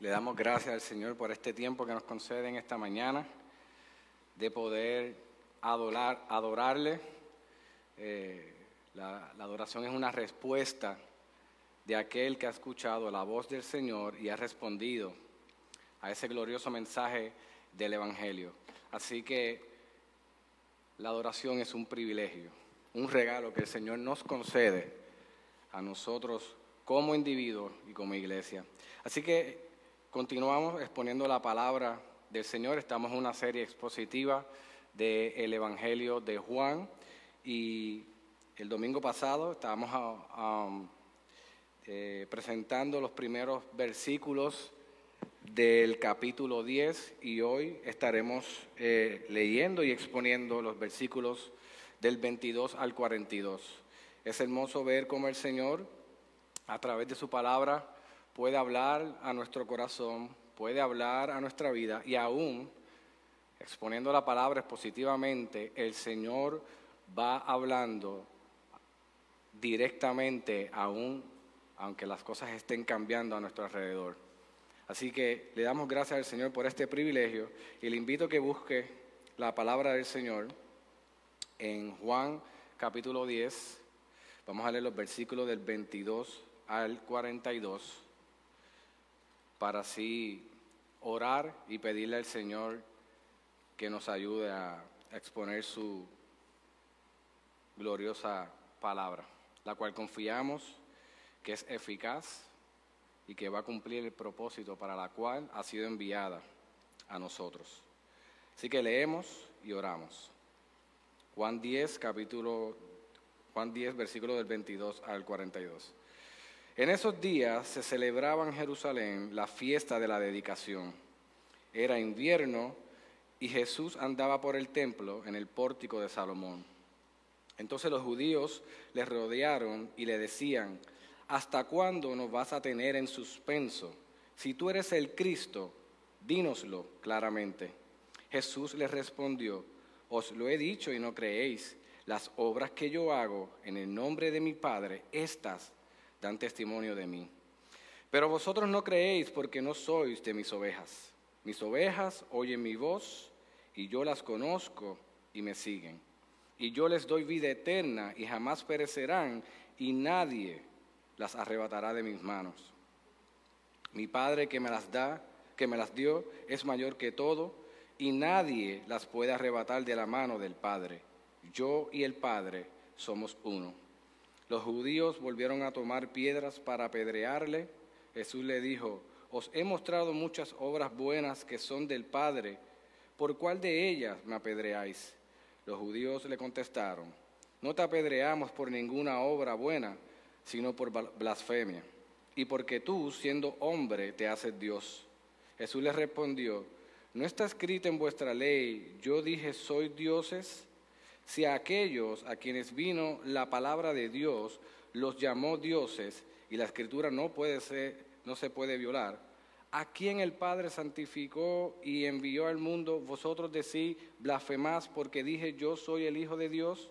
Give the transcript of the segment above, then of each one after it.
Le damos gracias al Señor por este tiempo que nos concede en esta mañana de poder adorar, adorarle. Eh, la, la adoración es una respuesta de aquel que ha escuchado la voz del Señor y ha respondido a ese glorioso mensaje del Evangelio. Así que la adoración es un privilegio, un regalo que el Señor nos concede a nosotros como individuos y como iglesia. Así que continuamos exponiendo la palabra del Señor. Estamos en una serie expositiva del Evangelio de Juan y el domingo pasado estábamos um, eh, presentando los primeros versículos del capítulo 10 y hoy estaremos eh, leyendo y exponiendo los versículos del 22 al 42. Es hermoso ver cómo el Señor, a través de su palabra, puede hablar a nuestro corazón, puede hablar a nuestra vida y aún exponiendo la palabra positivamente, el Señor va hablando directamente aún aunque las cosas estén cambiando a nuestro alrededor. Así que le damos gracias al Señor por este privilegio y le invito a que busque la palabra del Señor en Juan capítulo 10. Vamos a leer los versículos del 22 al 42 para así orar y pedirle al Señor que nos ayude a exponer su gloriosa palabra, la cual confiamos que es eficaz y que va a cumplir el propósito para la cual ha sido enviada a nosotros. Así que leemos y oramos. Juan 10, capítulo, Juan 10, versículo del 22 al 42. En esos días se celebraba en Jerusalén la fiesta de la dedicación. Era invierno y Jesús andaba por el templo en el pórtico de Salomón. Entonces los judíos le rodearon y le decían, ¿hasta cuándo nos vas a tener en suspenso? Si tú eres el Cristo, dínoslo claramente. Jesús les respondió, os lo he dicho y no creéis. Las obras que yo hago en el nombre de mi Padre, estas dan testimonio de mí. Pero vosotros no creéis porque no sois de mis ovejas. Mis ovejas oyen mi voz y yo las conozco y me siguen. Y yo les doy vida eterna y jamás perecerán y nadie las arrebatará de mis manos. Mi Padre que me las da, que me las dio, es mayor que todo, y nadie las puede arrebatar de la mano del Padre. Yo y el Padre somos uno. Los judíos volvieron a tomar piedras para apedrearle. Jesús le dijo, os he mostrado muchas obras buenas que son del Padre. ¿Por cuál de ellas me apedreáis? Los judíos le contestaron, no te apedreamos por ninguna obra buena sino por blasfemia, y porque tú, siendo hombre, te haces Dios. Jesús les respondió, ¿no está escrito en vuestra ley, yo dije, soy dioses? Si a aquellos a quienes vino la palabra de Dios los llamó dioses, y la escritura no, puede ser, no se puede violar, a quien el Padre santificó y envió al mundo, vosotros decís, blasfemás porque dije, yo soy el Hijo de Dios?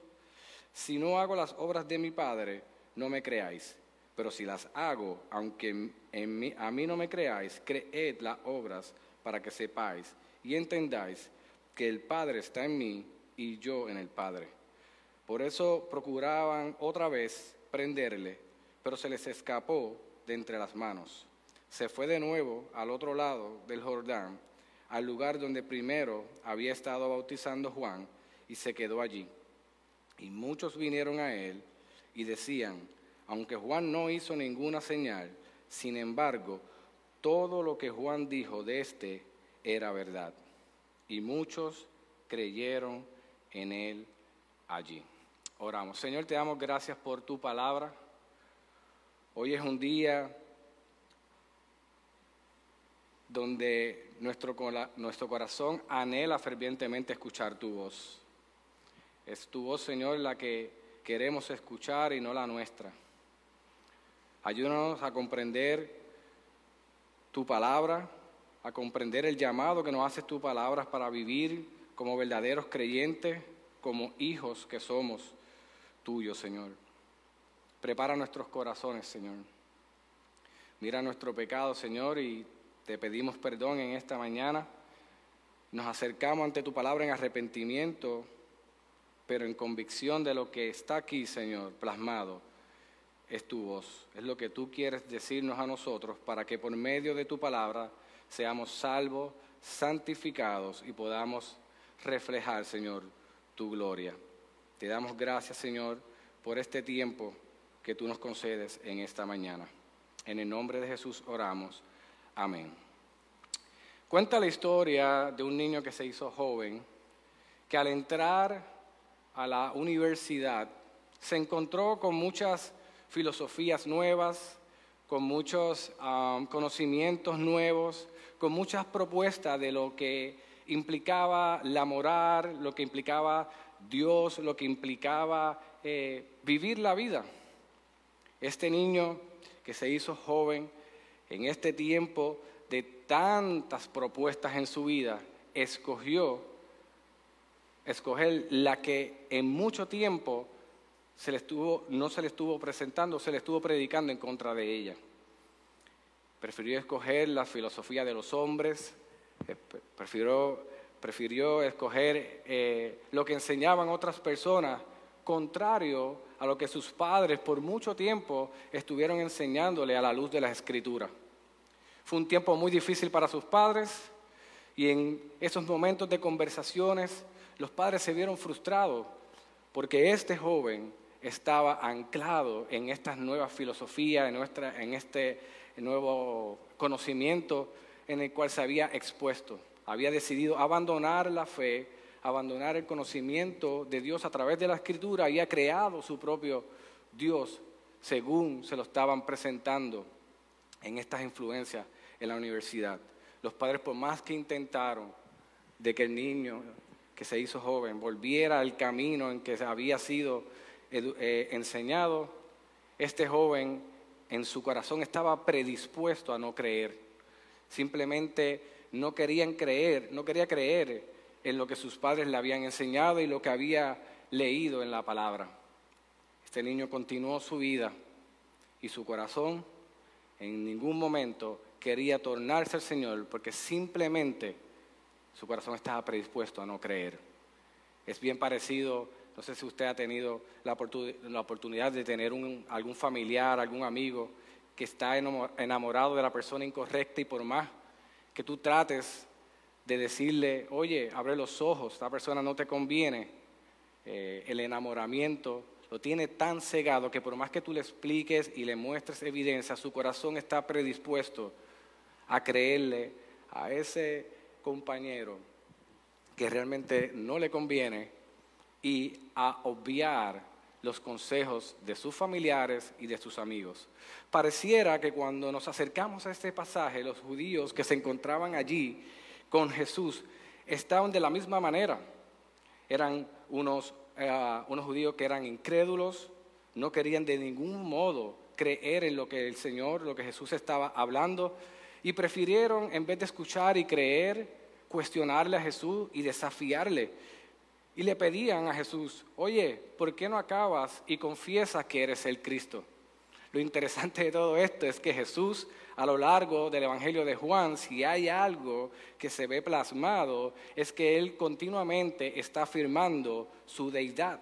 Si no hago las obras de mi Padre, no me creáis. Pero si las hago, aunque en a mí no me creáis, creed las obras para que sepáis y entendáis que el Padre está en mí y yo en el Padre. Por eso procuraban otra vez prenderle, pero se les escapó de entre las manos. Se fue de nuevo al otro lado del Jordán, al lugar donde primero había estado bautizando Juan, y se quedó allí. Y muchos vinieron a él y decían, aunque Juan no hizo ninguna señal, sin embargo, todo lo que Juan dijo de éste era verdad. Y muchos creyeron en él allí. Oramos. Señor, te damos gracias por tu palabra. Hoy es un día donde nuestro, corazón anhela fervientemente escuchar tu voz. Es tu voz, Señor, la que queremos escuchar y no la nuestra. Ayúdanos a comprender tu palabra, a comprender el llamado que nos hace tu palabra para vivir como verdaderos creyentes, como hijos que somos tuyos, Señor. Prepara nuestros corazones, Señor. Mira nuestro pecado, Señor, y te pedimos perdón en esta mañana. Nos acercamos ante tu palabra en arrepentimiento, pero en convicción de lo que está aquí, Señor, plasmado, es tu voz. Es lo que tú quieres decirnos a nosotros para que por medio de tu palabra seamos salvos, santificados y podamos reflejar, Señor, tu gloria. Te damos gracias, Señor, por este tiempo que tú nos concedes en esta mañana. En el nombre de Jesús oramos. Amén. Cuenta la historia de un niño que se hizo joven, que al entrar a la universidad se encontró con muchas filosofías nuevas, con muchos um, conocimientos nuevos, con muchas propuestas de lo que implicaba la moral, lo que implicaba Dios, lo que implicaba eh, vivir la vida. Este niño que se hizo joven en este tiempo de tantas propuestas en su vida, escogió escoger la que en mucho tiempo se le estuvo, no se le estuvo presentando, se le estuvo predicando en contra de ella. Prefirió escoger la filosofía de los hombres, eh, prefirió, prefirió escoger eh, lo que enseñaban otras personas, contrario a lo que sus padres por mucho tiempo estuvieron enseñándole a la luz de la escritura. Fue un tiempo muy difícil para sus padres y en esos momentos de conversaciones los padres se vieron frustrados porque este joven estaba anclado en estas nuevas filosofías, en, nuestra, en este nuevo conocimiento en el cual se había expuesto. Había decidido abandonar la fe, abandonar el conocimiento de Dios a través de la escritura, había creado su propio Dios según se lo estaban presentando en estas influencias en la universidad. Los padres, por más que intentaron de que el niño que se hizo joven volviera al camino en que había sido eh, enseñado, este joven en su corazón estaba predispuesto a no creer. Simplemente no querían creer, no quería creer en lo que sus padres le habían enseñado y lo que había leído en la palabra. Este niño continuó su vida y su corazón en ningún momento quería tornarse al Señor porque simplemente su corazón estaba predispuesto a no creer. Es bien parecido no sé si usted ha tenido la, oportunidad de tener algún familiar, algún amigo que está enamorado de la persona incorrecta y por más que tú trates de decirle, oye, abre los ojos, esta persona no te conviene, eh, el enamoramiento lo tiene tan cegado que por más que tú le expliques y le muestres evidencia, su corazón está predispuesto a creerle a ese compañero que realmente no le conviene y a obviar los consejos de sus familiares y de sus amigos. Pareciera que cuando nos acercamos a este pasaje, los judíos que se encontraban allí con Jesús estaban de la misma manera. Eran unos, eh, unos judíos que eran incrédulos, no querían de ningún modo creer en lo que el Señor, lo que Jesús estaba hablando, y prefirieron, en vez de escuchar y creer, cuestionarle a Jesús y desafiarle y le pedían a Jesús, oye, ¿por qué no acabas y confiesas que eres el Cristo? Lo interesante de todo esto es que Jesús, a lo largo del Evangelio de Juan, si hay algo que se ve plasmado, es que Él continuamente está afirmando su deidad,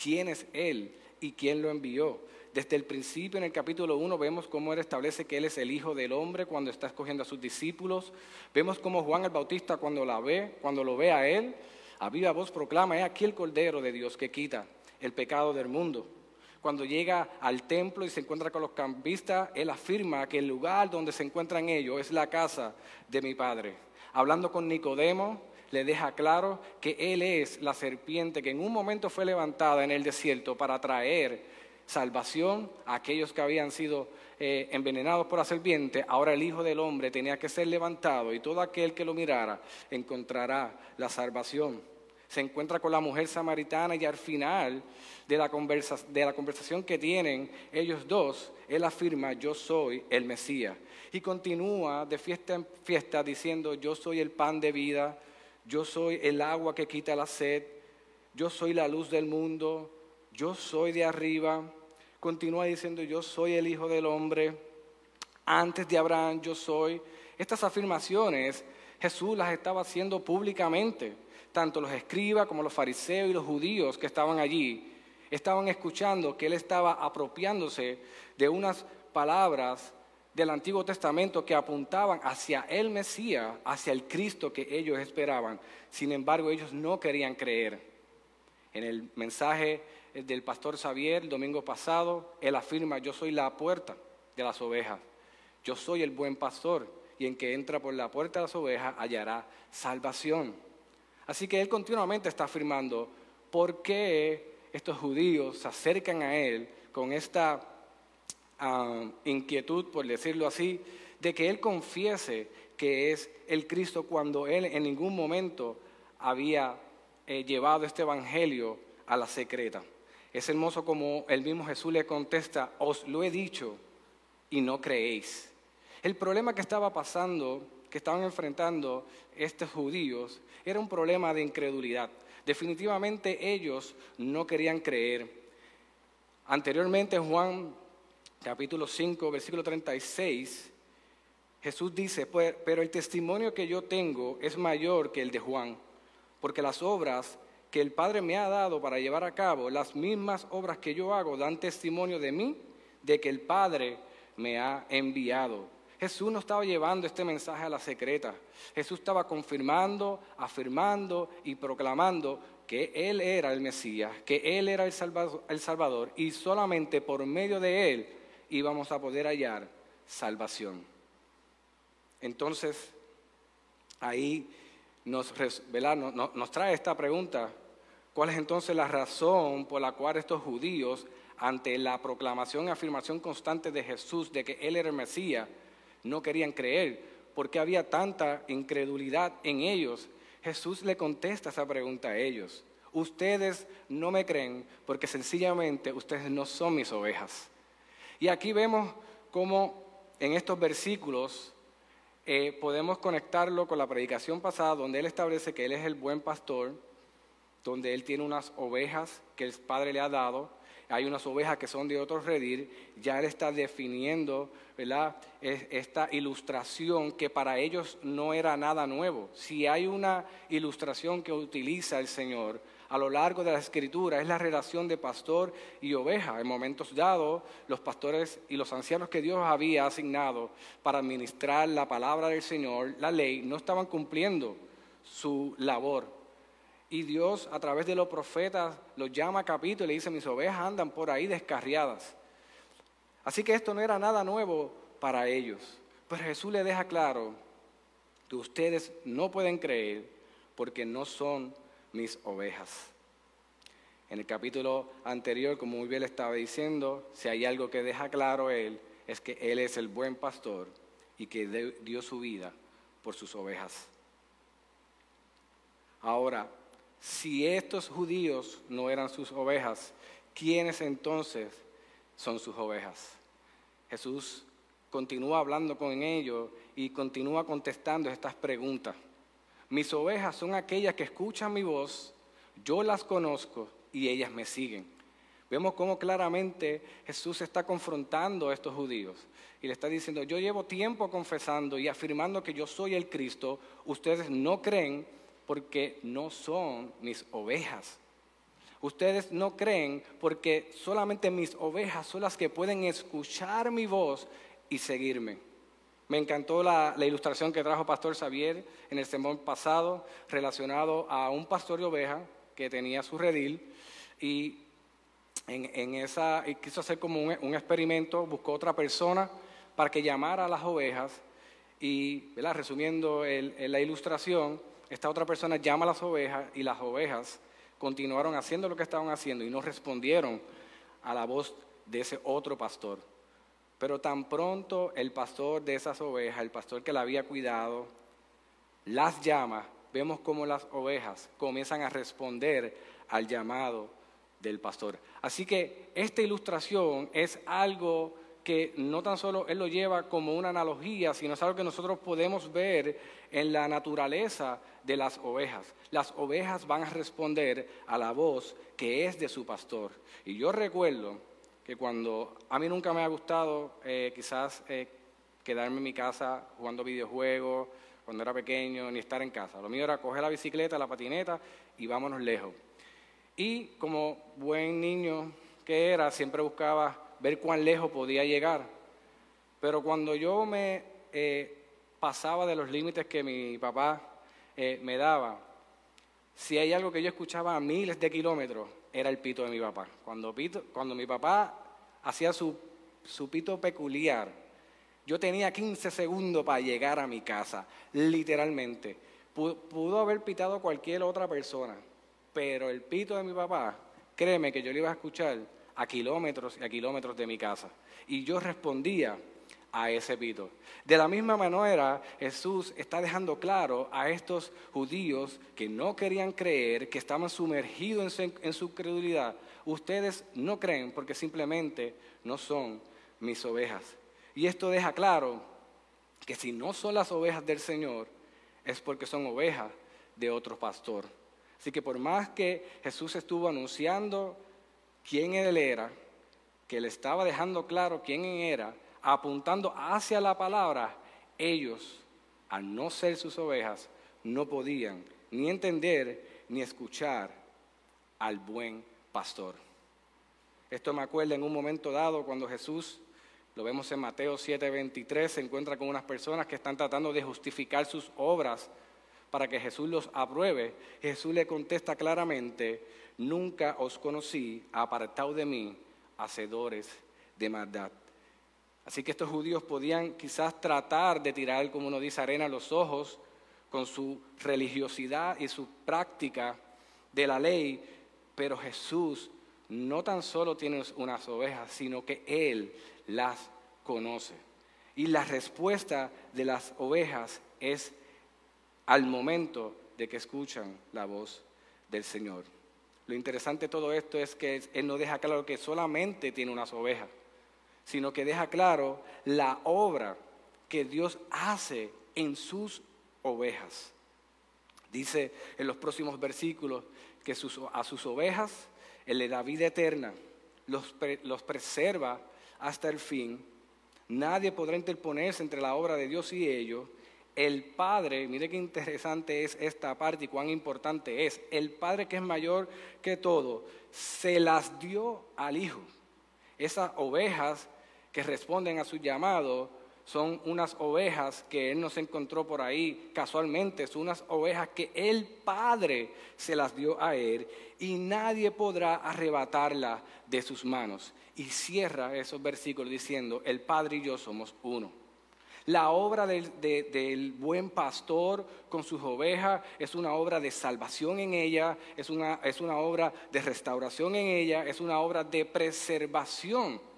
quién es Él y quién lo envió. Desde el principio, en el capítulo 1, vemos cómo Él establece que Él es el Hijo del Hombre cuando está escogiendo a sus discípulos. Vemos cómo Juan el Bautista cuando, la ve, cuando lo ve a Él, a viva voz proclama, he aquí el Cordero de Dios que quita el pecado del mundo. Cuando llega al templo y se encuentra con los cambistas, él afirma que el lugar donde se encuentran ellos es la casa de mi Padre. Hablando con Nicodemo, le deja claro que él es la serpiente que en un momento fue levantada en el desierto para traer salvación a aquellos que habían sido eh, envenenados por la serpiente, ahora el Hijo del Hombre tenía que ser levantado y todo aquel que lo mirara encontrará la salvación. Se encuentra con la mujer samaritana y al final de la, de la conversación que tienen ellos dos, él afirma, yo soy el Mesías. Y continúa de fiesta en fiesta diciendo, yo soy el pan de vida, yo soy el agua que quita la sed, yo soy la luz del mundo, yo soy de arriba. Continúa diciendo, yo soy el Hijo del Hombre. Antes de Abraham yo soy. Estas afirmaciones Jesús las estaba haciendo públicamente. Tanto los escribas como los fariseos y los judíos que estaban allí estaban escuchando que él estaba apropiándose de unas palabras del Antiguo Testamento que apuntaban hacia el Mesías, hacia el Cristo que ellos esperaban. Sin embargo, ellos no querían creer. En el mensaje del pastor Xavier el domingo pasado, él afirma, yo soy la puerta de las ovejas, yo soy el buen pastor, y en que entra por la puerta de las ovejas hallará salvación. Así que él continuamente está afirmando, ¿por qué estos judíos se acercan a él con esta ah, inquietud, por decirlo así, de que él confiese que es el Cristo cuando él en ningún momento había eh, llevado este evangelio a la secreta? Es hermoso como el mismo Jesús le contesta, os lo he dicho y no creéis. El problema que estaba pasando, que estaban enfrentando estos judíos, era un problema de incredulidad. Definitivamente ellos no querían creer. Anteriormente en Juan capítulo 5, versículo 36, Jesús dice, pues, pero el testimonio que yo tengo es mayor que el de Juan, porque las obras que el Padre me ha dado para llevar a cabo, las mismas obras que yo hago, dan testimonio de mí, de que el Padre me ha enviado. Jesús no estaba llevando este mensaje a la secreta. Jesús estaba confirmando, afirmando y proclamando que Él era el Mesías, que Él era el Salvador, el Salvador y solamente por medio de Él íbamos a poder hallar salvación. Entonces, ahí nos, nos trae esta pregunta, ¿cuál es entonces la razón por la cual estos judíos, ante la proclamación y afirmación constante de Jesús de que Él era el Mesías, no querían creer, porque había tanta incredulidad en ellos. Jesús le contesta esa pregunta a ellos. Ustedes no me creen porque sencillamente ustedes no son mis ovejas. Y aquí vemos cómo en estos versículos eh, podemos conectarlo con la predicación pasada, donde Él establece que Él es el buen pastor, donde Él tiene unas ovejas que el Padre le ha dado, hay unas ovejas que son de otros redir, ya Él está definiendo ¿verdad? esta ilustración que para ellos no era nada nuevo. Si hay una ilustración que utiliza el Señor a lo largo de la escritura es la relación de pastor y oveja. En momentos dados, los pastores y los ancianos que Dios había asignado para administrar la palabra del Señor, la ley, no estaban cumpliendo su labor. Y Dios a través de los profetas los llama a capítulo y le dice, mis ovejas andan por ahí descarriadas. Así que esto no era nada nuevo para ellos. Pero Jesús le deja claro que ustedes no pueden creer porque no son mis ovejas. En el capítulo anterior, como muy bien le estaba diciendo, si hay algo que deja claro él, es que él es el buen pastor y que dio su vida por sus ovejas. Ahora, si estos judíos no eran sus ovejas, ¿quiénes entonces son sus ovejas? Jesús continúa hablando con ellos y continúa contestando estas preguntas. Mis ovejas son aquellas que escuchan mi voz, yo las conozco y ellas me siguen. Vemos cómo claramente Jesús está confrontando a estos judíos y le está diciendo, yo llevo tiempo confesando y afirmando que yo soy el Cristo, ustedes no creen porque no son mis ovejas. Ustedes no creen porque solamente mis ovejas son las que pueden escuchar mi voz y seguirme. Me encantó la, ilustración que trajo Pastor Xavier en el sermón pasado relacionado a un pastor de ovejas que tenía su redil y en, esa quiso hacer como un, experimento, buscó otra persona para que llamara a las ovejas y, resumiendo la ilustración, esta otra persona llama a las ovejas y las ovejas continuaron haciendo lo que estaban haciendo y no respondieron a la voz de ese otro pastor. Pero tan pronto el pastor de esas ovejas, el pastor que la había cuidado, las llama, vemos como las ovejas comienzan a responder al llamado del pastor. Así que esta ilustración es algo que no tan solo él lo lleva como una analogía, sino es algo que nosotros podemos ver en la naturaleza de las ovejas. Las ovejas van a responder a la voz que es de su pastor. Y yo recuerdo que cuando a mí nunca me ha gustado eh, quizás eh, quedarme en mi casa jugando videojuegos cuando era pequeño, ni estar en casa. Lo mío era coger la bicicleta, la patineta y vámonos lejos. Y como buen niño que era, siempre buscaba ver cuán lejos podía llegar. Pero cuando yo me eh, pasaba de los límites que mi papá eh, me daba, si hay algo que yo escuchaba a miles de kilómetros, era el pito de mi papá. Cuando, cuando mi papá hacía su, su pito peculiar, yo tenía 15 segundos para llegar a mi casa, literalmente. Pudo, haber pitado cualquier otra persona, pero el pito de mi papá, créeme que yo lo iba a escuchar a kilómetros y a kilómetros de mi casa. Y yo respondía a ese pito. De la misma manera, Jesús está dejando claro a estos judíos que no querían creer, que estaban sumergidos en su, en su credulidad. Ustedes no creen porque simplemente no son mis ovejas. Y esto deja claro que si no son las ovejas del Señor, es porque son ovejas de otro pastor. Así que por más que Jesús estuvo anunciando quién él era, que le estaba dejando claro quién era, apuntando hacia la palabra, ellos, al no ser sus ovejas, no podían ni entender ni escuchar al buen pastor. Esto me acuerda en un momento dado cuando Jesús lo vemos en Mateo 7:23, se encuentra con unas personas que están tratando de justificar sus obras para que Jesús los apruebe. Jesús le contesta claramente, nunca os conocí, apartado de mí, hacedores de maldad. Así que estos judíos podían quizás tratar de tirar, como uno dice, arena a los ojos con su religiosidad y su práctica de la ley, pero Jesús no tan solo tiene unas ovejas, sino que Él las conoce. Y la respuesta de las ovejas es al momento de que escuchan la voz del Señor. Lo interesante de todo esto es que Él no deja claro que solamente tiene unas ovejas, sino que deja claro la obra que Dios hace en sus ovejas. Dice en los próximos versículos que a sus ovejas Él le da vida eterna, los, los preserva hasta el fin. Nadie podrá interponerse entre la obra de Dios y ellos. El Padre, mire qué interesante es esta parte y cuán importante es. El Padre que es mayor que todo, se las dio al Hijo. Esas ovejas que responden a su llamado son unas ovejas que Él nos encontró por ahí casualmente, son unas ovejas que el Padre se las dio a Él y nadie podrá arrebatarla de sus manos y cierra esos versículos diciendo, el Padre y yo somos uno. La obra del, buen pastor con sus ovejas es una obra de salvación en ella, es una, es una obra de restauración en ella, es una obra de preservación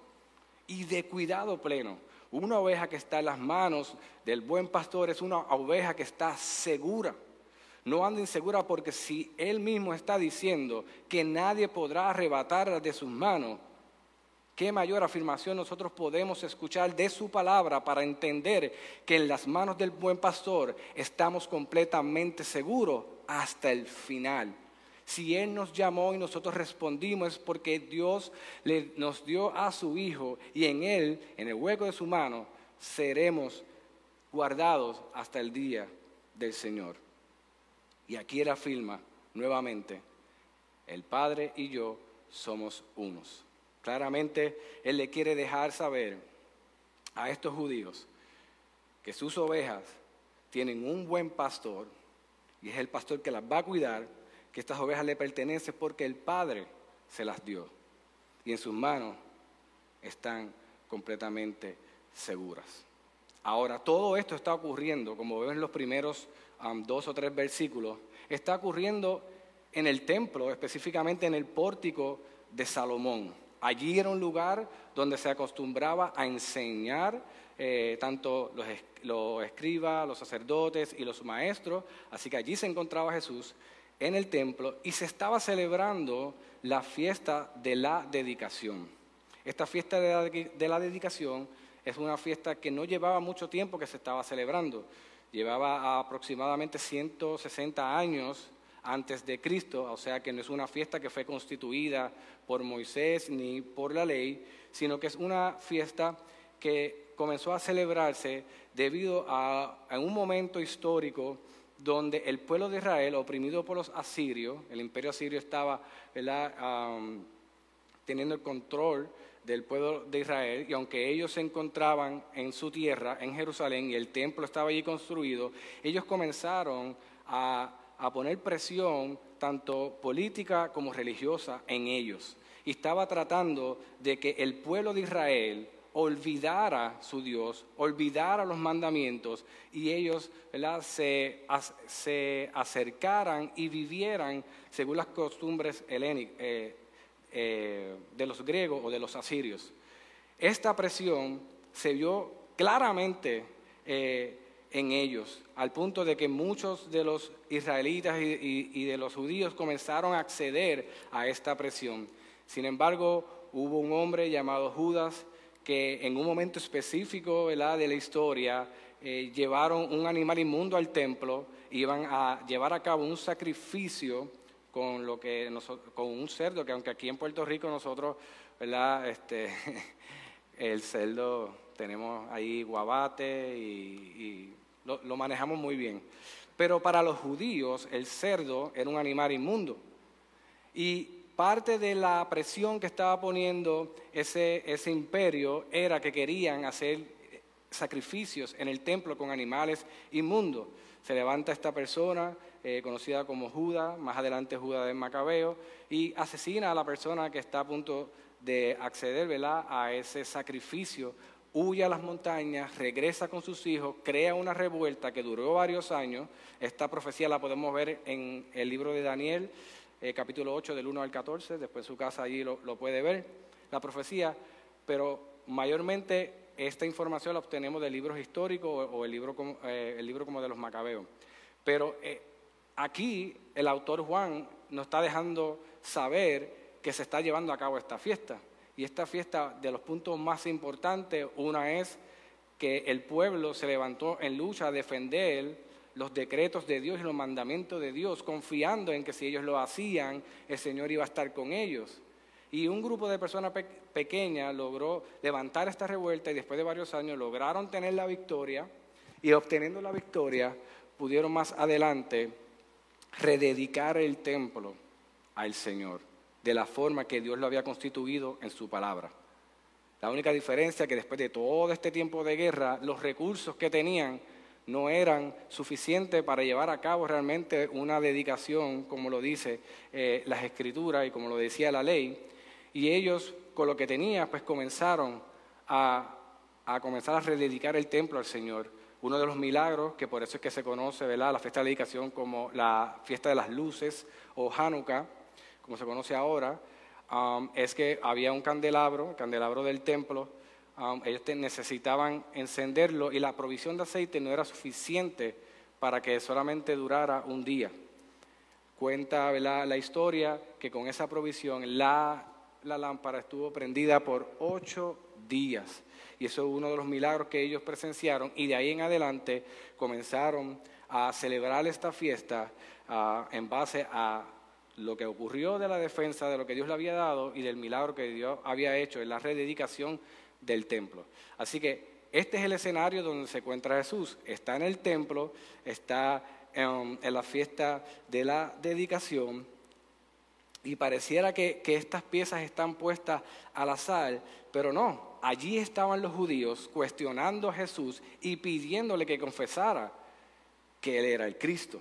y de cuidado pleno. Una oveja que está en las manos del buen pastor es una oveja que está segura. No anda insegura porque si él mismo está diciendo que nadie podrá arrebatarla de sus manos, ¿Qué mayor afirmación nosotros podemos escuchar de su palabra para entender que en las manos del buen pastor estamos completamente seguros hasta el final? Si Él nos llamó y nosotros respondimos es porque Dios nos dio a su Hijo y en Él, en el hueco de su mano, seremos guardados hasta el día del Señor. Y aquí Él afirma nuevamente, el Padre y yo somos unos. Claramente Él le quiere dejar saber a estos judíos que sus ovejas tienen un buen pastor y es el pastor que las va a cuidar, que estas ovejas le pertenecen porque el Padre se las dio y en sus manos están completamente seguras. Ahora, todo esto está ocurriendo, como ven en los primeros um, dos o tres versículos, está ocurriendo en el templo, específicamente en el pórtico de Salomón. Allí era un lugar donde se acostumbraba a enseñar eh, tanto los, los escribas, los sacerdotes y los maestros. Así que allí se encontraba Jesús en el templo y se estaba celebrando la fiesta de la dedicación. Esta fiesta de la, de la, dedicación es una fiesta que no llevaba mucho tiempo que se estaba celebrando. Llevaba aproximadamente 160 años antes de Cristo, o sea que no es una fiesta que fue constituida por Moisés ni por la ley, sino que es una fiesta que comenzó a celebrarse debido a, un momento histórico donde el pueblo de Israel, oprimido por los asirios, el imperio asirio estaba teniendo el control del pueblo de Israel, y aunque ellos se encontraban en su tierra, en Jerusalén, y el templo estaba allí construido, ellos comenzaron a, a poner presión, tanto política como religiosa, en ellos. Y estaba tratando de que el pueblo de Israel olvidara su Dios, olvidara los mandamientos y ellos Se, se, acercaran y vivieran según las costumbres helénicas. Eh, eh, de los griegos o de los asirios. Esta presión se vio claramente eh, en ellos, al punto de que muchos de los israelitas y, de los judíos comenzaron a acceder a esta presión. Sin embargo, hubo un hombre llamado Judas que en un momento específico de la historia eh, llevaron un animal inmundo al templo, iban a llevar a cabo un sacrificio con lo que con un cerdo, que aunque aquí en Puerto Rico nosotros. Este, el cerdo tenemos ahí guabate y, lo, lo, manejamos muy bien. Pero para los judíos el cerdo era un animal inmundo. Y parte de la presión que estaba poniendo ese, ese imperio era que querían hacer sacrificios en el templo con animales inmundos. Se levanta esta persona, eh, conocida como Judas, más adelante Judas de Macabeo, y asesina a la persona que está a punto de acceder a ese sacrificio, huye a las montañas, regresa con sus hijos, crea una revuelta que duró varios años. Esta profecía la podemos ver en el libro de Daniel, eh, capítulo 8, del 1 al 14, después su casa allí lo, puede ver, la profecía, pero mayormente esta información la obtenemos de libros históricos o, el, libro como, eh, el libro como de los macabeos. Pero aquí el autor Juan nos está dejando saber que se está llevando a cabo esta fiesta. Y esta fiesta, de los puntos más importantes, una es que el pueblo se levantó en lucha a defender los decretos de Dios y los mandamientos de Dios, confiando en que si ellos lo hacían, el Señor iba a estar con ellos. Y un grupo de personas pequeñas logró levantar esta revuelta y después de varios años lograron tener la victoria y obteniendo la victoria pudieron más adelante rededicar el templo al Señor de la forma que Dios lo había constituido en su palabra. La única diferencia es que después de todo este tiempo de guerra, los recursos que tenían no eran suficientes para llevar a cabo realmente una dedicación, como lo dice eh, las escrituras y como lo decía la ley. Y ellos, con lo que tenían, pues comenzaron a, a comenzar a rededicar el templo al Señor uno de los milagros, que por eso es que se conoce ¿verdad? la fiesta de dedicación como la fiesta de las luces o Hanukkah, como se conoce ahora, um, es que había un candelabro, el candelabro del templo, um, ellos necesitaban encenderlo y la provisión de aceite no era suficiente para que solamente durara un día. Cuenta la historia que con esa provisión la, la lámpara estuvo prendida por ocho días. Y eso es uno de los milagros que ellos presenciaron y de ahí en adelante comenzaron a celebrar esta fiesta ah, en base a lo que ocurrió de la defensa de lo que Dios le había dado y del milagro que Dios había hecho en la rededicación del templo. Así que este es el escenario donde se encuentra Jesús. Está en el templo, está en, la fiesta de la dedicación y pareciera que, que estas piezas están puestas al azar, pero no, allí estaban los judíos cuestionando a Jesús y pidiéndole que confesara que Él era el Cristo.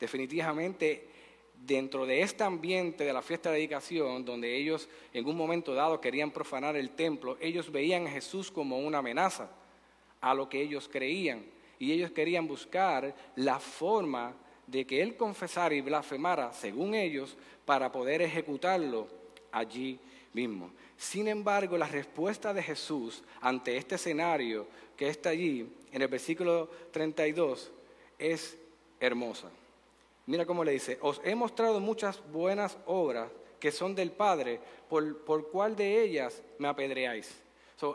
Definitivamente, dentro de este ambiente de la fiesta de dedicación, donde ellos en un momento dado querían profanar el templo, ellos veían a Jesús como una amenaza a lo que ellos creían. Y ellos querían buscar la forma de que Él confesara y blasfemara, según ellos, para poder ejecutarlo allí mismo. Sin embargo, la respuesta de Jesús ante este escenario que está allí, en el versículo 32, es hermosa. Mira cómo le dice, os he mostrado muchas buenas obras que son del Padre, por, cuál de ellas me apedreáis.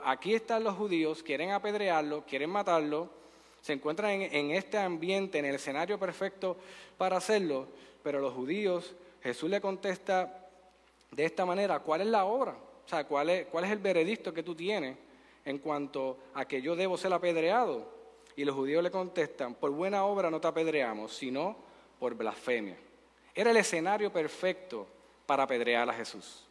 aquí están los judíos, quieren apedrearlo, quieren matarlo, se encuentran en, este ambiente, en el escenario perfecto para hacerlo, pero los judíos, Jesús le contesta de esta manera, ¿cuál es la obra? O sea, ¿cuál es, cuál es el veredicto que tú tienes en cuanto a que yo debo ser apedreado. Y los judíos le contestan, por buena obra no te apedreamos, sino por blasfemia. Era el escenario perfecto para apedrear a Jesús.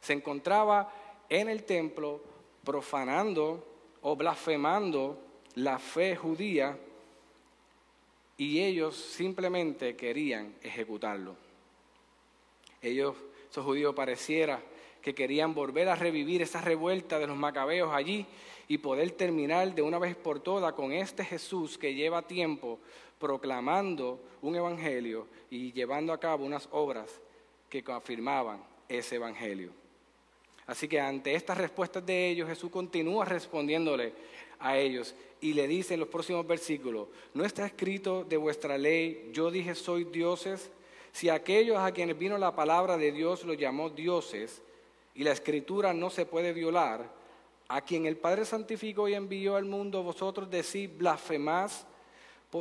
Se encontraba en el templo profanando o blasfemando la fe judía y ellos simplemente querían ejecutarlo. Ellos, esos judíos pareciera que querían volver a revivir esa revuelta de los macabeos allí y poder terminar de una vez por todas con este Jesús que lleva tiempo proclamando un evangelio y llevando a cabo unas obras que confirmaban ese evangelio. Así que ante estas respuestas de ellos, Jesús continúa respondiéndole a ellos y le dice en los próximos versículos, ¿no está escrito de vuestra ley, yo dije soy dioses? Si aquellos a quienes vino la palabra de Dios los llamó dioses y la escritura no se puede violar, a quien el Padre santificó y envió al mundo, vosotros decís blasfemas,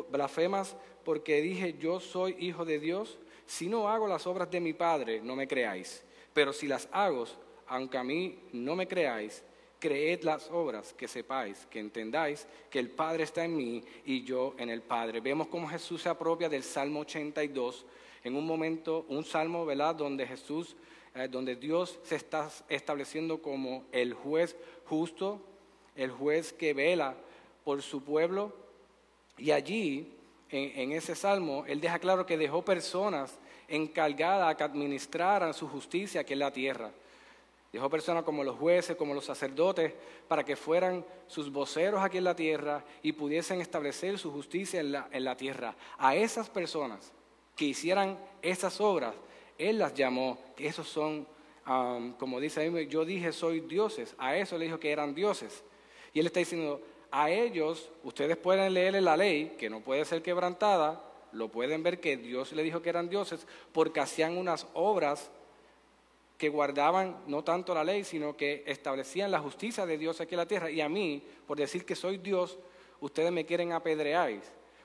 blasfemas porque dije yo soy hijo de Dios, si no hago las obras de mi Padre, no me creáis, pero si las hago, aunque a mí no me creáis, creed las obras, que sepáis, que entendáis que el Padre está en mí y yo en el Padre. Vemos cómo Jesús se apropia del Salmo 82, en un momento, un salmo, ¿verdad?, donde Jesús, eh, donde Dios se está estableciendo como el juez justo, el juez que vela por su pueblo. Y allí, en, en ese salmo, Él deja claro que dejó personas encargadas a que administraran su justicia aquí en la tierra. Dejó personas como los jueces, como los sacerdotes, para que fueran sus voceros aquí en la tierra y pudiesen establecer su justicia en la, tierra. A esas personas que hicieran esas obras, Él las llamó, que esos son, como dice ahí, yo dije soy dioses, a eso le dijo que eran dioses. Y Él está diciendo, a ellos ustedes pueden leer la ley, que no puede ser quebrantada, lo pueden ver que Dios le dijo que eran dioses, porque hacían unas obras que guardaban no tanto la ley, sino que establecían la justicia de Dios aquí en la tierra. Y a mí, por decir que soy Dios, ustedes me quieren apedrear.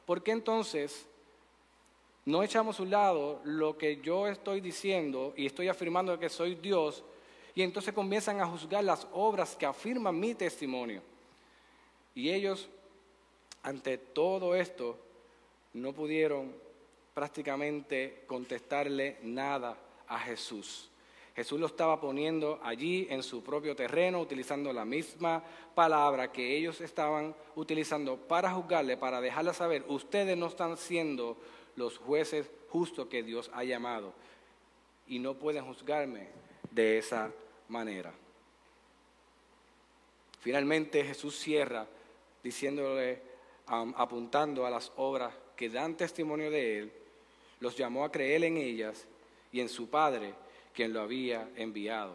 ¿Por qué entonces no echamos a un lado lo que yo estoy diciendo y estoy afirmando que soy Dios y entonces comienzan a juzgar las obras que afirman mi testimonio? Y ellos, ante todo esto, no pudieron prácticamente contestarle nada a Jesús. Jesús lo estaba poniendo allí en su propio terreno, utilizando la misma palabra que ellos estaban utilizando para juzgarle, para dejarle saber, ustedes no están siendo los jueces justos que Dios ha llamado y no pueden juzgarme de esa manera. Finalmente Jesús cierra diciéndole, apuntando a las obras que dan testimonio de Él, los llamó a creer en ellas y en su Padre quien lo había enviado,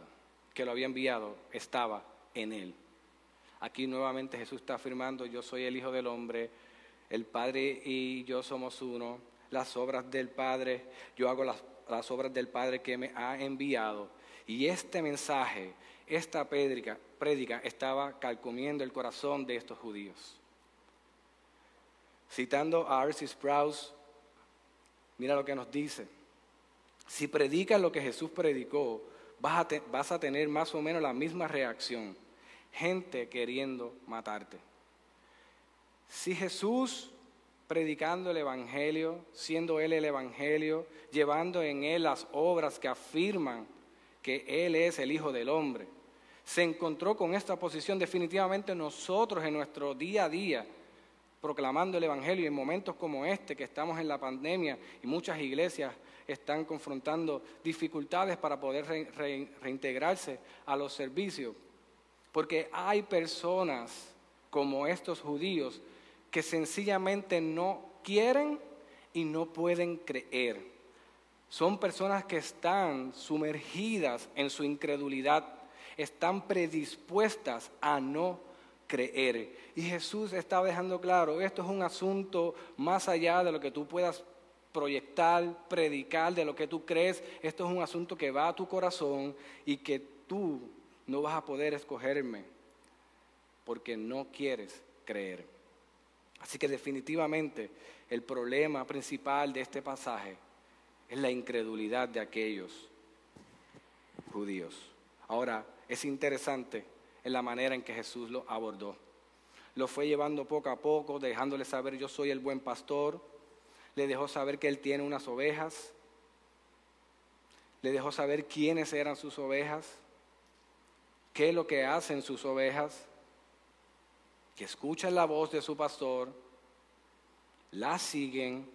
que lo había enviado, estaba en él. Aquí nuevamente Jesús está afirmando, yo soy el Hijo del Hombre, el Padre y yo somos uno, las obras del Padre, yo hago las, obras del Padre que me ha enviado. Y este mensaje, esta prédica, estaba calcomiendo el corazón de estos judíos. Citando a R.C. Sprouse, mira lo que nos dice. Si predicas lo que Jesús predicó, vas a, vas a tener más o menos la misma reacción. Gente queriendo matarte. Si Jesús predicando el Evangelio, siendo Él el Evangelio, llevando en Él las obras que afirman que Él es el Hijo del Hombre, se encontró con esta posición definitivamente nosotros en nuestro día a día, proclamando el Evangelio en momentos como este, que estamos en la pandemia y muchas iglesias están confrontando dificultades para poder reintegrarse a los servicios. Porque hay personas como estos judíos que sencillamente no quieren y no pueden creer. Son personas que están sumergidas en su incredulidad, están predispuestas a no creer. Y Jesús está dejando claro, esto es un asunto más allá de lo que tú puedas proyectar, predicar de lo que tú crees. Esto es un asunto que va a tu corazón y que tú no vas a poder escogerme porque no quieres creer. Así que definitivamente el problema principal de este pasaje es la incredulidad de aquellos judíos. Ahora, es interesante en la manera en que Jesús lo abordó. Lo fue llevando poco a poco, dejándole saber yo soy el buen pastor. Le dejó saber que él tiene unas ovejas. Le dejó saber quiénes eran sus ovejas, qué es lo que hacen sus ovejas, que escuchan la voz de su pastor, la siguen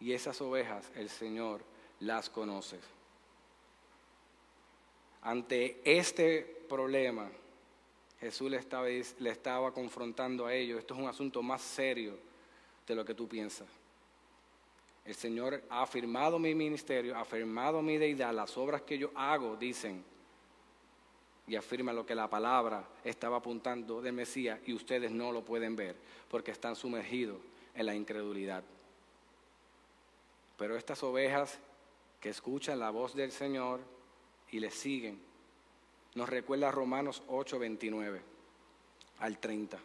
y esas ovejas el Señor las conoce. Ante este problema, Jesús le estaba, le estaba confrontando a ellos, esto es un asunto más serio de lo que tú piensas. El Señor ha afirmado mi ministerio, ha afirmado mi deidad, las obras que yo hago, dicen, y afirma lo que la palabra estaba apuntando del Mesías y ustedes no lo pueden ver porque están sumergidos en la incredulidad. Pero estas ovejas que escuchan la voz del Señor y le siguen, nos recuerda Romanos 8, 29 al 30.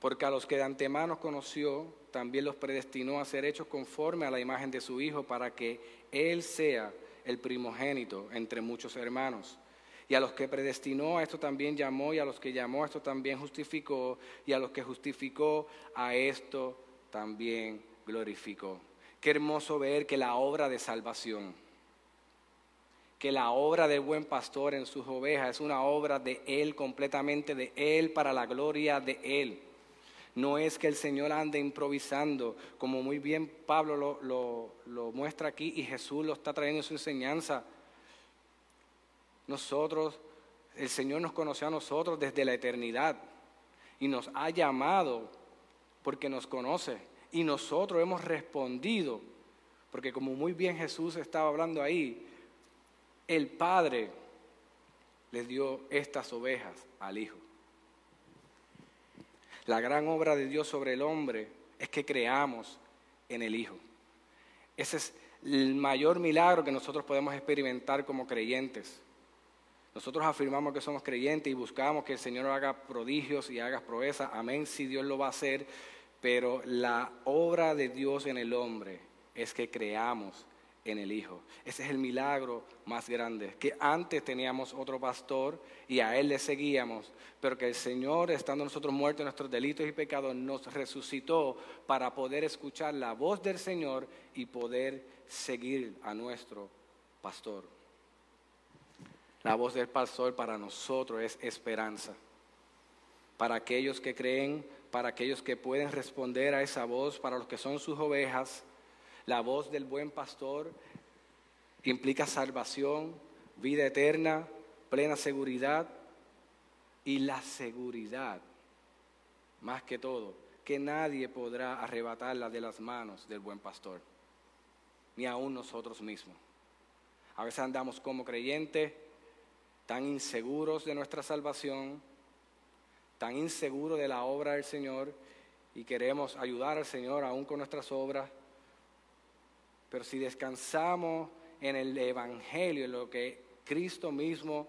Porque a los que de antemano conoció, también los predestinó a ser hechos conforme a la imagen de su Hijo, para que Él sea el primogénito entre muchos hermanos. Y a los que predestinó, a esto también llamó, y a los que llamó, a esto también justificó, y a los que justificó, a esto también glorificó. Qué hermoso ver que la obra de salvación, que la obra del buen pastor en sus ovejas es una obra de Él, completamente de Él, para la gloria de Él. No es que el Señor ande improvisando, como muy bien Pablo lo, muestra aquí y Jesús lo está trayendo en su enseñanza. Nosotros, el Señor nos conoció a nosotros desde la eternidad y nos ha llamado porque nos conoce y nosotros hemos respondido, porque como muy bien Jesús estaba hablando ahí, el Padre le dio estas ovejas al Hijo. La gran obra de Dios sobre el hombre es que creamos en el Hijo. Ese es el mayor milagro que nosotros podemos experimentar como creyentes. Nosotros afirmamos que somos creyentes y buscamos que el Señor haga prodigios y haga proezas. Amén, si Dios lo va a hacer. Pero la obra de Dios en el hombre es que creamos en el Hijo. Ese es el milagro más grande, que antes teníamos otro pastor y a él le seguíamos, pero que el Señor, estando nosotros muertos en nuestros delitos y pecados, nos resucitó para poder escuchar la voz del Señor y poder seguir a nuestro pastor. La voz del pastor para nosotros es esperanza. Para aquellos que creen, para aquellos que pueden responder a esa voz, para los que son sus ovejas, la voz del buen pastor implica salvación, vida eterna, plena seguridad y la seguridad, más que todo, que nadie podrá arrebatarla de las manos del buen pastor, ni aún nosotros mismos. A veces andamos como creyentes tan inseguros de nuestra salvación, tan inseguros de la obra del Señor y queremos ayudar al Señor aún con nuestras obras pero si descansamos en el Evangelio, en lo que Cristo mismo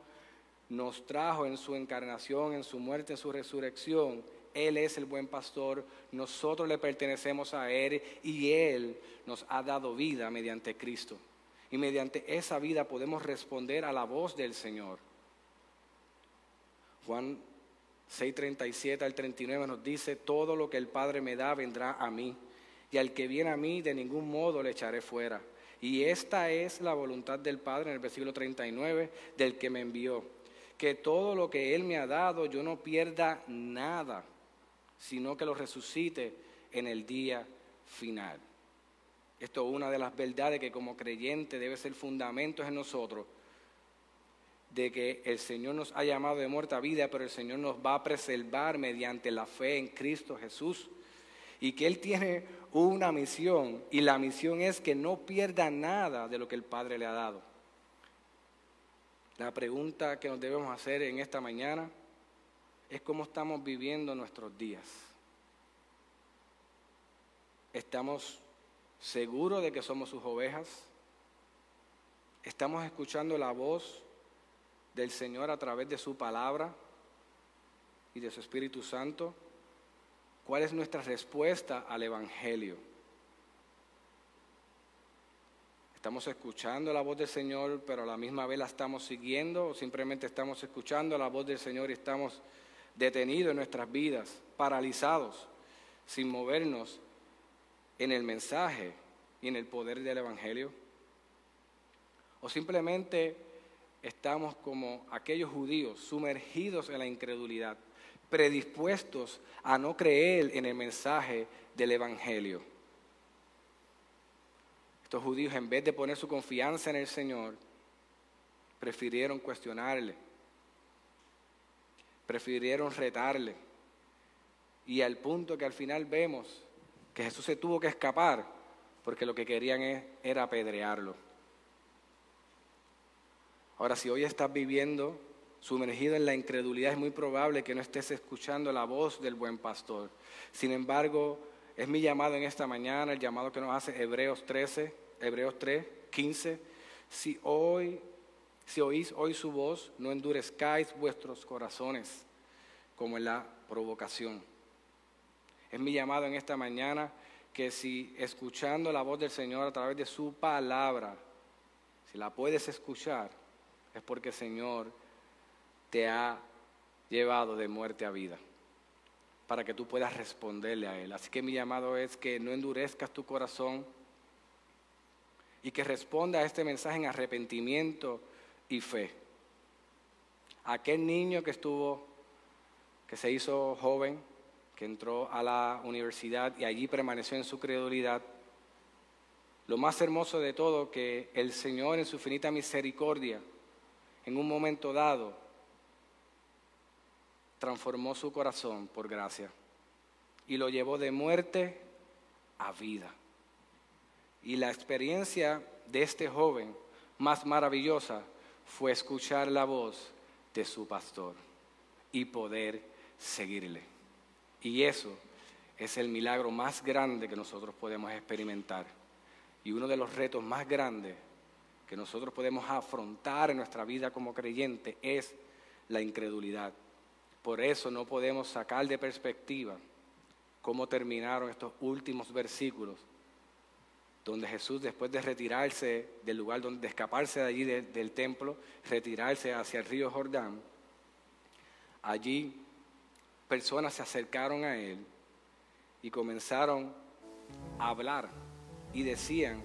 nos trajo en su encarnación, en su muerte, en su resurrección, Él es el buen pastor, nosotros le pertenecemos a Él y Él nos ha dado vida mediante Cristo. Y mediante esa vida podemos responder a la voz del Señor. Juan 6:37 al 39 nos dice, todo lo que el Padre me da vendrá a mí y al que viene a mí de ningún modo le echaré fuera. Y esta es la voluntad del Padre en el versículo 39 del que me envió, que todo lo que Él me ha dado yo no pierda nada, sino que lo resucite en el día final. Esto es una de las verdades que como creyente debe ser fundamentos en nosotros, de que el Señor nos ha llamado de muerta a vida, pero el Señor nos va a preservar mediante la fe en Cristo Jesús y que Él tiene una misión y la misión es que no pierda nada de lo que el Padre le ha dado. La pregunta que nos debemos hacer en esta mañana es cómo estamos viviendo nuestros días. ¿Estamos seguros de que somos sus ovejas? ¿Estamos escuchando la voz del Señor a través de su palabra y de su Espíritu Santo? ¿Cuál es nuestra respuesta al Evangelio? Estamos escuchando la voz del Señor, pero a la misma vez la estamos siguiendo o simplemente estamos escuchando la voz del Señor y estamos detenidos en nuestras vidas, paralizados, sin movernos en el mensaje y en el poder del Evangelio. O simplemente estamos como aquellos judíos sumergidos en la incredulidad, predispuestos a no creer en el mensaje del Evangelio. Estos judíos, en vez de poner su confianza en el Señor, prefirieron cuestionarle, prefirieron retarle. Y al punto que al final vemos que Jesús se tuvo que escapar porque lo que querían era apedrearlo. Ahora, si hoy estás viviendo sumergido en la incredulidad, es muy probable que no estés escuchando la voz del buen pastor. Sin embargo, es mi llamado en esta mañana, el llamado que nos hace Hebreos 13, Hebreos 3, 15, si hoy, si oís hoy su voz, no endurezcáis vuestros corazones como en la provocación. Es mi llamado en esta mañana que si escuchando la voz del Señor a través de su palabra, si la puedes escuchar, es porque el Señor te ha llevado de muerte a vida, para que tú puedas responderle a Él. Así que mi llamado es que no endurezcas tu corazón, y que responda a este mensaje en arrepentimiento y fe. Aquel niño que estuvo, que se hizo joven, entró a la universidad y allí permaneció en su credulidad, lo más hermoso de todo que el Señor en su finita misericordia, en un momento dado, transformó su corazón por gracia y lo llevó de muerte a vida. Y la experiencia de este joven más maravillosa fue escuchar la voz de su pastor y poder seguirle. Y eso es el milagro más grande que nosotros podemos experimentar. Y uno de los retos más grandes que nosotros podemos afrontar en nuestra vida como creyente es la incredulidad. Por eso no podemos sacar de perspectiva cómo terminaron estos últimos versículos donde Jesús después de retirarse del lugar, donde, de escaparse de allí del templo, retirarse hacia el río Jordán, allí personas se acercaron a él y comenzaron a hablar y decían,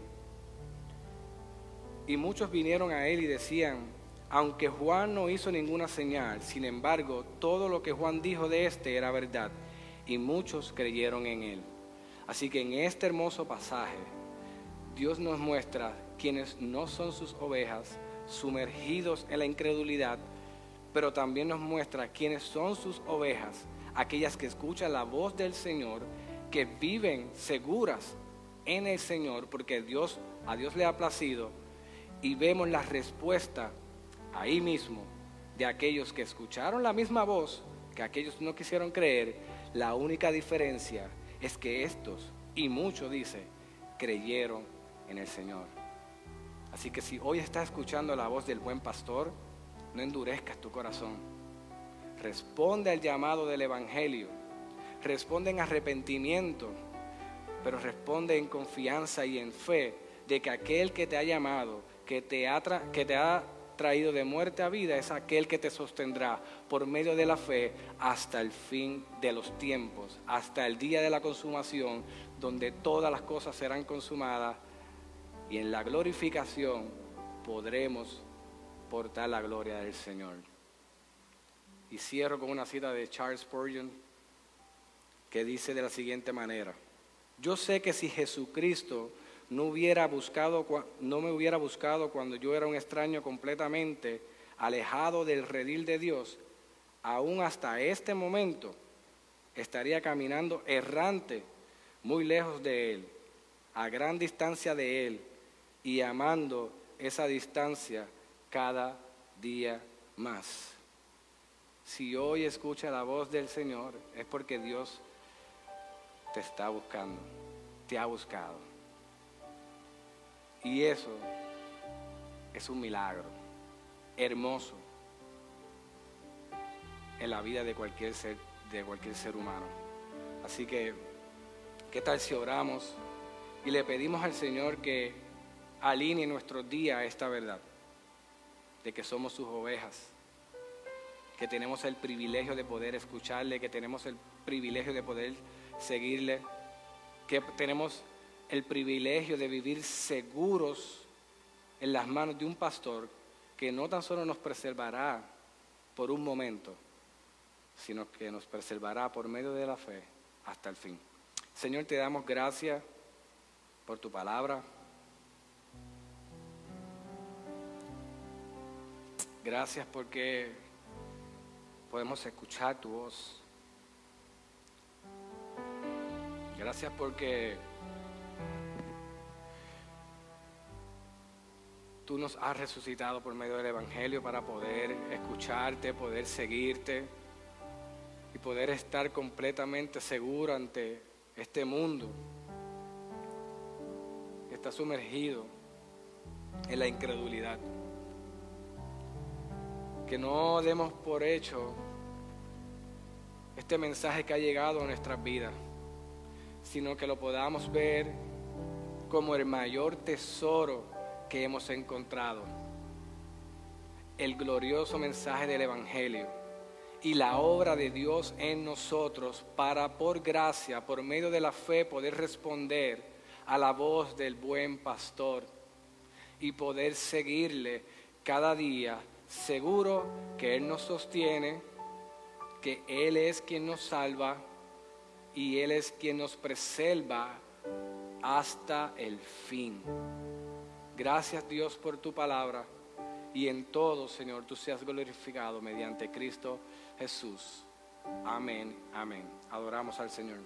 y muchos vinieron a él y decían, aunque Juan no hizo ninguna señal, sin embargo, todo lo que Juan dijo de éste era verdad, y muchos creyeron en él. Así que en este hermoso pasaje, Dios nos muestra quienes no son sus ovejas, sumergidos en la incredulidad, pero también nos muestra quienes son sus ovejas, aquellas que escuchan la voz del Señor, que viven seguras en el Señor, porque Dios, a Dios le ha placido, y vemos la respuesta ahí mismo de aquellos que escucharon la misma voz que aquellos no quisieron creer. La única diferencia es que estos, y muchos dice, creyeron en el Señor. Así que si hoy estás escuchando la voz del buen pastor, no endurezcas tu corazón. Responde al llamado del Evangelio. Responde en arrepentimiento, pero responde en confianza y en fe de que aquel que te ha llamado, que te ha, que te ha traído de muerte a vida, es aquel que te sostendrá por medio de la fe hasta el fin de los tiempos, hasta el día de la consumación, donde todas las cosas serán consumadas y en la glorificación podremos portar la gloria del Señor. Y cierro con una cita de Charles Spurgeon que dice de la siguiente manera: Yo sé que si Jesucristo no hubiera buscado no me hubiera buscado cuando yo era un extraño completamente alejado del redil de Dios, aún hasta este momento estaría caminando errante muy lejos de él, a gran distancia de él, y amando esa distancia cada día más. Si hoy escucha la voz del Señor es porque Dios te está buscando, te ha buscado. Y eso es un milagro hermoso en la vida de cualquier ser, de cualquier ser humano. Así que, ¿qué tal si oramos y le pedimos al Señor que alinee nuestro día a esta verdad, de que somos sus ovejas, que tenemos el privilegio de poder escucharle, que tenemos el privilegio de poder seguirle, que tenemos el privilegio de vivir seguros en las manos de un pastor que no tan solo nos preservará por un momento, sino que nos preservará por medio de la fe hasta el fin. Señor, te damos gracias por tu palabra. Gracias porque podemos escuchar tu voz. Gracias porque tú nos has resucitado por medio del Evangelio para poder escucharte, poder seguirte y poder estar completamente seguro ante este mundo que está sumergido en la incredulidad. Que no demos por hecho este mensaje que ha llegado a nuestras vidas, sino que lo podamos ver como el mayor tesoro que hemos encontrado. El glorioso mensaje del Evangelio y la obra de Dios en nosotros para, por gracia, por medio de la fe, poder responder a la voz del buen pastor y poder seguirle cada día, seguro que Él nos sostiene, que Él es quien nos salva y Él es quien nos preserva hasta el fin. Gracias Dios por tu palabra y en todo, Señor, tú seas glorificado mediante Cristo Jesús. Amén, amén. Adoramos al Señor.